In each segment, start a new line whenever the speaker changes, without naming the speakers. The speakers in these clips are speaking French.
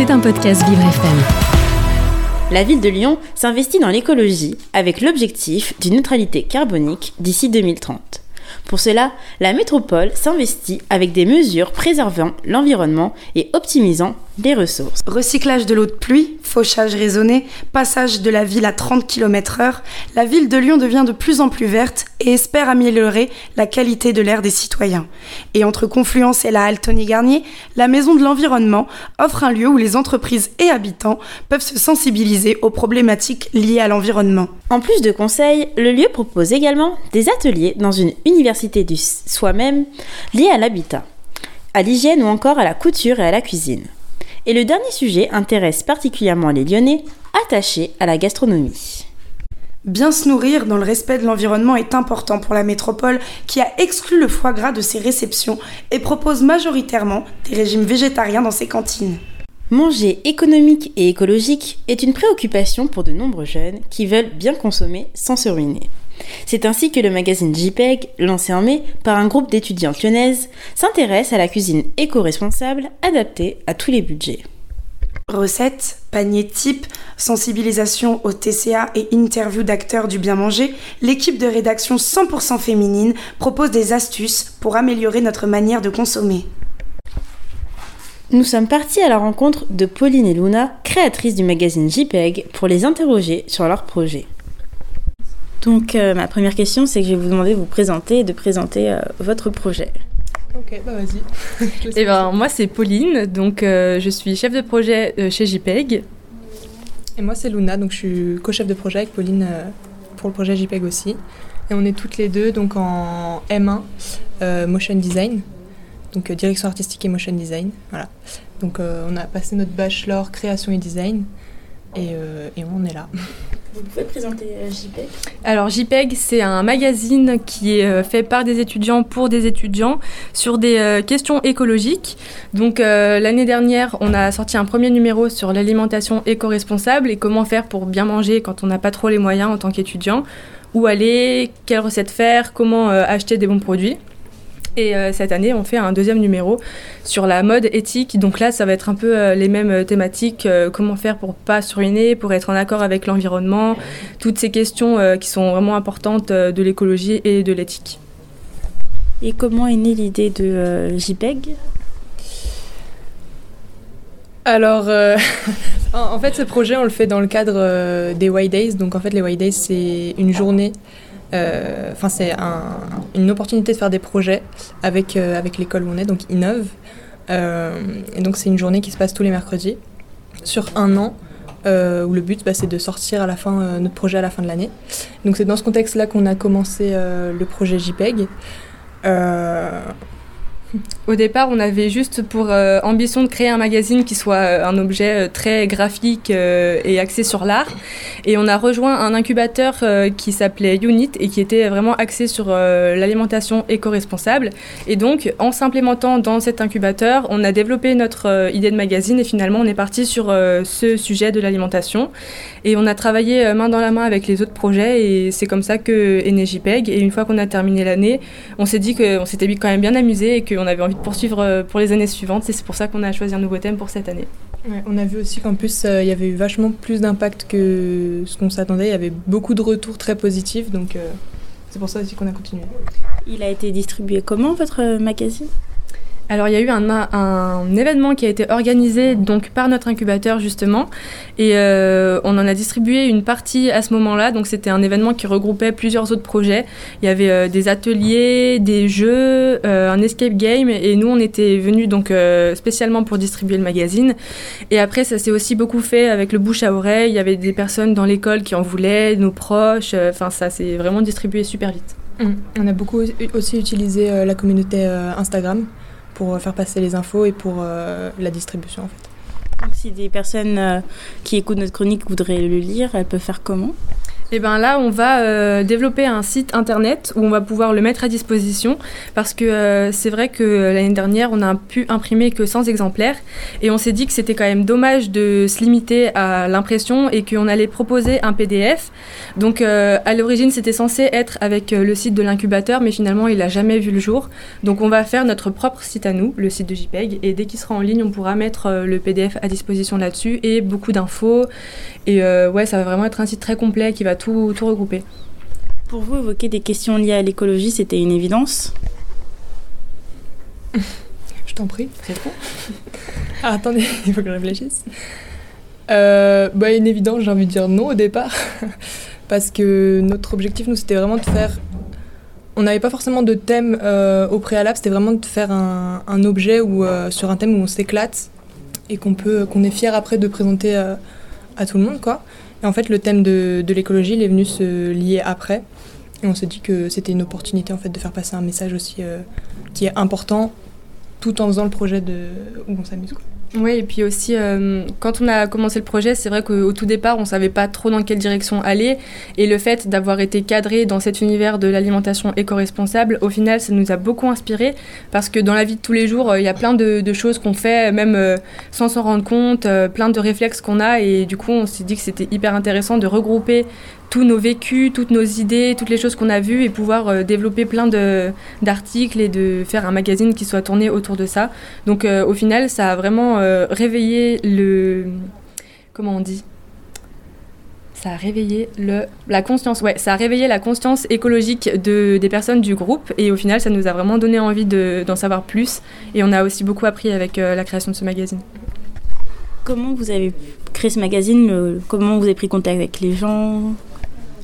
C'est un podcast Vivre FM.
La ville de Lyon s'investit dans l'écologie avec l'objectif d'une neutralité carbonique d'ici 2030. Pour cela, la métropole s'investit avec des mesures préservant l'environnement et optimisant les ressources.
Recyclage de l'eau de pluie, fauchage raisonné, passage de la ville à 30 km/h, la ville de Lyon devient de plus en plus verte et espère améliorer la qualité de l'air des citoyens. Et entre Confluence et la halle Tony Garnier, la Maison de l'Environnement offre un lieu où les entreprises et habitants peuvent se sensibiliser aux problématiques liées à l'environnement.
En plus de conseils, le lieu propose également des ateliers dans une université du soi-même liés à l'habitat, à l'hygiène ou encore à la couture et à la cuisine. Et le dernier sujet intéresse particulièrement les Lyonnais attachés à la gastronomie.
Bien se nourrir dans le respect de l'environnement est important pour la métropole qui a exclu le foie gras de ses réceptions et propose majoritairement des régimes végétariens dans ses cantines.
Manger économique et écologique est une préoccupation pour de nombreux jeunes qui veulent bien consommer sans se ruiner. C'est ainsi que le magazine JPEG, lancé en mai par un groupe d'étudiantes lyonnaises, s'intéresse à la cuisine éco-responsable adaptée à tous les budgets.
Recettes, paniers type, sensibilisation au TCA et interview d'acteurs du bien manger, l'équipe de rédaction 100% féminine propose des astuces pour améliorer notre manière de consommer.
Nous sommes partis à la rencontre de Pauline et Luna, créatrices du magazine JPEG, pour les interroger sur leur projet. Donc euh, ma première question, c'est que je vais vous demander de vous présenter et de présenter euh, votre projet.
Ok, bah vas-y.
Eh ben, moi, c'est Pauline, donc euh, je suis chef de projet chez JPEG.
Et moi, c'est Luna, donc je suis co-chef de projet avec Pauline pour le projet JPEG aussi. Et on est toutes les deux donc en M1 Motion Design, donc direction artistique et motion design. Voilà. Donc on a passé notre bachelor création et design et, et on est là.
Vous pouvez présenter euh, JPEG
Alors JPEG, c'est un magazine qui est euh, fait par des étudiants pour des étudiants sur des euh, questions écologiques. Donc l'année dernière, on a sorti un premier numéro sur l'alimentation éco-responsable et comment faire pour bien manger quand on n'a pas trop les moyens en tant qu'étudiant. Où aller, quelles recettes faire, comment acheter des bons produits. Et euh, cette année, on fait un deuxième numéro sur la mode éthique. Donc là, ça va être un peu euh, les mêmes euh, thématiques. comment faire pour pas se ruiner, pour être en accord avec l'environnement. Toutes ces questions qui sont vraiment importantes de l'écologie et de l'éthique.
Et comment est née l'idée de JPEG?
Alors, en fait, ce projet, on le fait dans le cadre des White Days. Donc, en fait, les White Days, c'est une journée euh, enfin, c'est une opportunité de faire des projets avec, euh, avec l'école où on est, donc Innove. Euh, et donc, c'est une journée qui se passe tous les mercredis sur un an. où le but bah, c'est de sortir à la fin notre projet à la fin de l'année. Donc c'est dans ce contexte-là qu'on a commencé le projet JPEG.
Au départ, on avait juste pour euh, ambition de créer un magazine qui soit euh, un objet euh, très graphique et axé sur l'art. Et on a rejoint un incubateur qui s'appelait Unit et qui était vraiment axé sur l'alimentation éco-responsable. Et donc, en s'implémentant dans cet incubateur, on a développé notre idée de magazine et finalement, on est parti sur ce sujet de l'alimentation. Et on a travaillé main dans la main avec les autres projets et c'est comme ça que est né. Et une fois qu'on a terminé l'année, on s'est dit qu'on s'était quand même bien amusé et que on avait envie de poursuivre euh, pour les années suivantes. Et c'est pour ça qu'on a choisi un nouveau thème pour cette année.
on a vu aussi qu'en plus, euh, il y avait eu vachement plus d'impact que ce qu'on s'attendait. Il y avait beaucoup de retours très positifs. Donc, euh, c'est pour ça aussi qu'on a continué.
Il a été distribué comment, votre magazine?
Alors il y a eu un, événement qui a été organisé donc par notre incubateur justement et euh, on en a distribué une partie à ce moment-là. Donc c'était un événement qui regroupait plusieurs autres projets. Il y avait euh, des ateliers, des jeux, euh, un escape game et nous on était venus donc spécialement pour distribuer le magazine. Et après ça s'est aussi beaucoup fait avec le bouche à oreille. Il y avait des personnes dans l'école qui en voulaient, nos proches. Enfin ça s'est vraiment distribué super vite.
On a beaucoup aussi utilisé la communauté Instagram pour faire passer les infos et pour euh, la distribution.
Donc si des personnes euh, qui écoutent notre chronique voudraient le lire, elles peuvent faire comment?
Et eh bien là, on va euh, développer un site internet où on va pouvoir le mettre à disposition parce que euh, c'est vrai que l'année dernière, on n'a pu imprimer que 100 exemplaires et on s'est dit que c'était quand même dommage de se limiter à l'impression et qu'on allait proposer un PDF. Donc euh, à l'origine, c'était censé être avec le site de l'incubateur, mais finalement, il n'a jamais vu le jour. Donc on va faire notre propre site à nous, le site de JPEG, et dès qu'il sera en ligne, on pourra mettre le PDF à disposition là-dessus et beaucoup d'infos. Et ouais, ça va vraiment être un site très complet qui va tout, tout regrouper.
Pour vous, évoquer des questions liées à l'écologie, c'était une évidence?
Je t'en prie, réponds. ah, attendez, il faut que je réfléchisse. Euh, bah, une évidence, j'ai envie de dire non au départ. Parce que notre objectif, nous, c'était vraiment de faire. On n'avait pas forcément de thème euh, au préalable, c'était vraiment de faire un, un objet où, euh, sur un thème où on s'éclate et qu'on peut, qu'on est fier après de présenter à tout le monde, quoi. En fait, le thème de, de l'écologie, il est venu se lier après. Et on s'est dit que c'était une opportunité en fait de faire passer un message aussi euh, qui est important tout en faisant le projet de où on s'amuse.
Oui, et puis aussi, euh, quand on a commencé le projet, c'est vrai qu'au tout départ, on ne savait pas trop dans quelle direction aller. Et le fait d'avoir été cadré dans cet univers de l'alimentation éco-responsable, au final, ça nous a beaucoup inspiré. Parce que dans la vie de tous les jours, euh, il y a plein de, choses qu'on fait, même euh, sans s'en rendre compte, plein de réflexes qu'on a. Et du coup, on s'est dit que c'était hyper intéressant de regrouper tous nos vécus, toutes nos idées, toutes les choses qu'on a vues et pouvoir euh, développer plein d'articles et de faire un magazine qui soit tourné autour de ça. Donc euh, au final, ça a vraiment euh, réveillé le... Comment on dit? Ça a réveillé le, la conscience, ouais, ça a réveillé la conscience écologique de, des personnes du groupe et au final, ça nous a vraiment donné envie d'en savoir plus et on a aussi beaucoup appris avec la création de ce magazine.
Comment vous avez créé ce magazine? Comment vous avez pris contact avec les gens?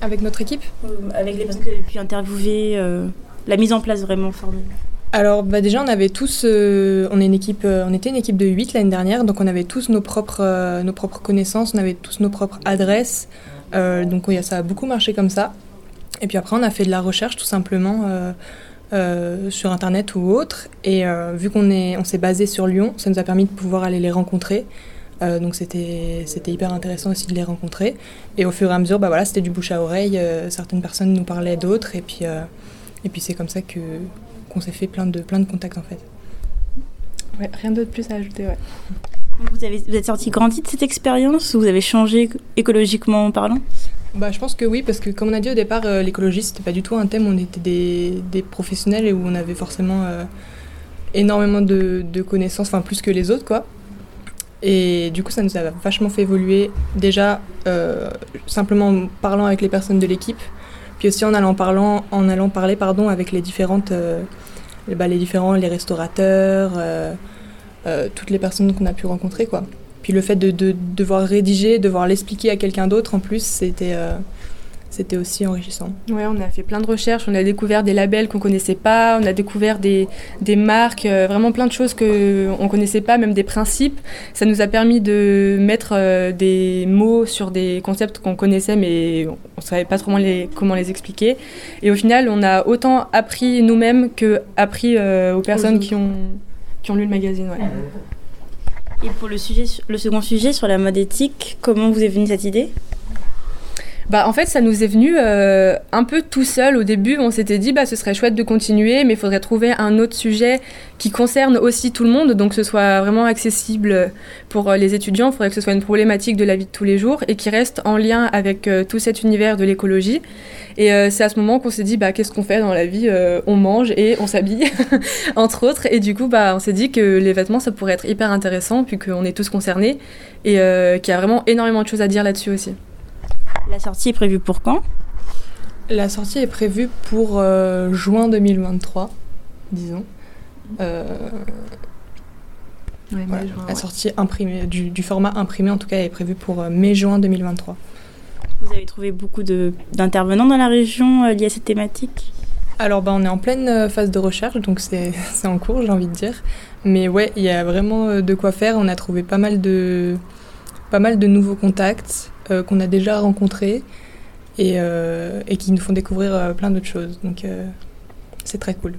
Avec notre équipe
euh, Avec les personnes que avez pu interviewer, euh, la mise en place vraiment formelle
alors bah déjà on avait tous, euh, on, est une équipe, on était une équipe de 8 l'année dernière, donc on avait tous nos propres, nos propres connaissances, on avait tous nos propres adresses, donc ça a beaucoup marché comme ça. Et puis après on a fait de la recherche tout simplement sur internet ou autre, et vu qu'on on s'est basé sur Lyon, ça nous a permis de pouvoir aller les rencontrer. Euh, donc c'était hyper intéressant aussi de les rencontrer. Et au fur et à mesure, bah voilà, c'était du bouche à oreille. Euh, certaines personnes nous parlaient d'autres. Et puis, euh, et puis c'est comme ça qu'on s'est fait plein de, plein de contacts en fait.
Ouais, rien d'autre plus à ajouter, ouais.
Vous, avez, vous êtes sorti grandi de cette expérience ou vous avez changé écologiquement parlant?
Bah, je pense que oui, parce que comme on a dit au départ, l'écologie, c'était pas du tout un thème, on était des, des, professionnels et où on avait forcément énormément de, de connaissances, enfin plus que les autres, quoi. Et du coup, ça nous a vachement fait évoluer, déjà euh, simplement en parlant avec les personnes de l'équipe, puis aussi en allant, parler pardon, avec les différentes, euh, bah, les différents, les restaurateurs, euh, toutes les personnes qu'on a pu rencontrer. Quoi. Puis le fait de, de devoir rédiger, devoir l'expliquer à quelqu'un d'autre en plus, c'était c'était aussi enrichissant.
Oui, on a fait plein de recherches, on a découvert des labels qu'on connaissait pas, on a découvert des, des marques, euh, vraiment plein de choses qu'on ne connaissait pas, même des principes. Ça nous a permis de mettre euh, des mots sur des concepts qu'on connaissait, mais on ne savait pas trop les, comment les expliquer. Et au final, on a autant appris nous-mêmes que appris euh, aux personnes qui ont, qui ont lu le magazine.
Et pour le, sujet, le second sujet sur la mode éthique, comment vous est venue cette idée?
Bah, en fait, ça nous est venu euh, un peu tout seul. Au début, on s'était dit, bah, ce serait chouette de continuer, mais il faudrait trouver un autre sujet qui concerne aussi tout le monde, donc que ce soit vraiment accessible pour euh, les étudiants. Il faudrait que ce soit une problématique de la vie de tous les jours et qui reste en lien avec euh, tout cet univers de l'écologie. Et c'est à ce moment qu'on s'est dit, bah, qu'est-ce qu'on fait dans la vie On mange et on s'habille, entre autres. Et du coup, bah, on s'est dit que les vêtements, ça pourrait être hyper intéressant, puisqu'on est tous concernés, et qu'il y a vraiment énormément de choses à dire là-dessus aussi.
La sortie est prévue pour quand?
La sortie est prévue pour euh, juin 2023, disons. Euh, la sortie imprimée, du, format imprimé, en tout cas, est prévue pour euh, mai-juin 2023.
Vous avez trouvé beaucoup d'intervenants dans la région liés à cette thématique?
Alors, bah, on est en pleine phase de recherche, donc c'est en cours, j'ai envie de dire. Mais ouais, il y a vraiment de quoi faire. On a trouvé pas mal de, pas mal de nouveaux contacts. Euh, qu'on a déjà rencontrés et, euh, et, qui nous font découvrir euh, plein d'autres choses. Donc c'est très cool.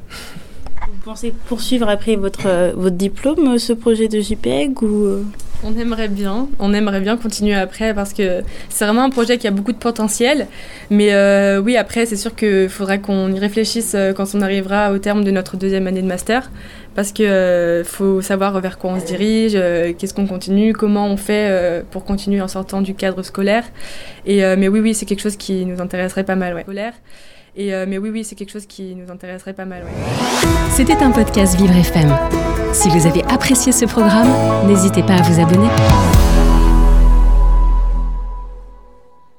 Vous pensez poursuivre après votre, votre diplôme ce projet de JPEG ou
On aimerait bien, on aimerait bien continuer après parce que c'est vraiment un projet qui a beaucoup de potentiel. Mais euh, oui, après, c'est sûr qu'il faudra qu'on y réfléchisse quand on arrivera au terme de notre deuxième année de master. Parce qu'il euh, faut savoir vers quoi on se dirige, qu'est-ce qu'on continue, comment on fait pour continuer en sortant du cadre scolaire. Et, mais oui, oui, c'est quelque chose qui nous intéresserait pas mal. Ouais. Et, mais oui, oui, c'est quelque chose qui nous intéresserait pas mal.
C'était un podcast Vivre FM. Si vous avez apprécié ce programme, n'hésitez pas à vous abonner.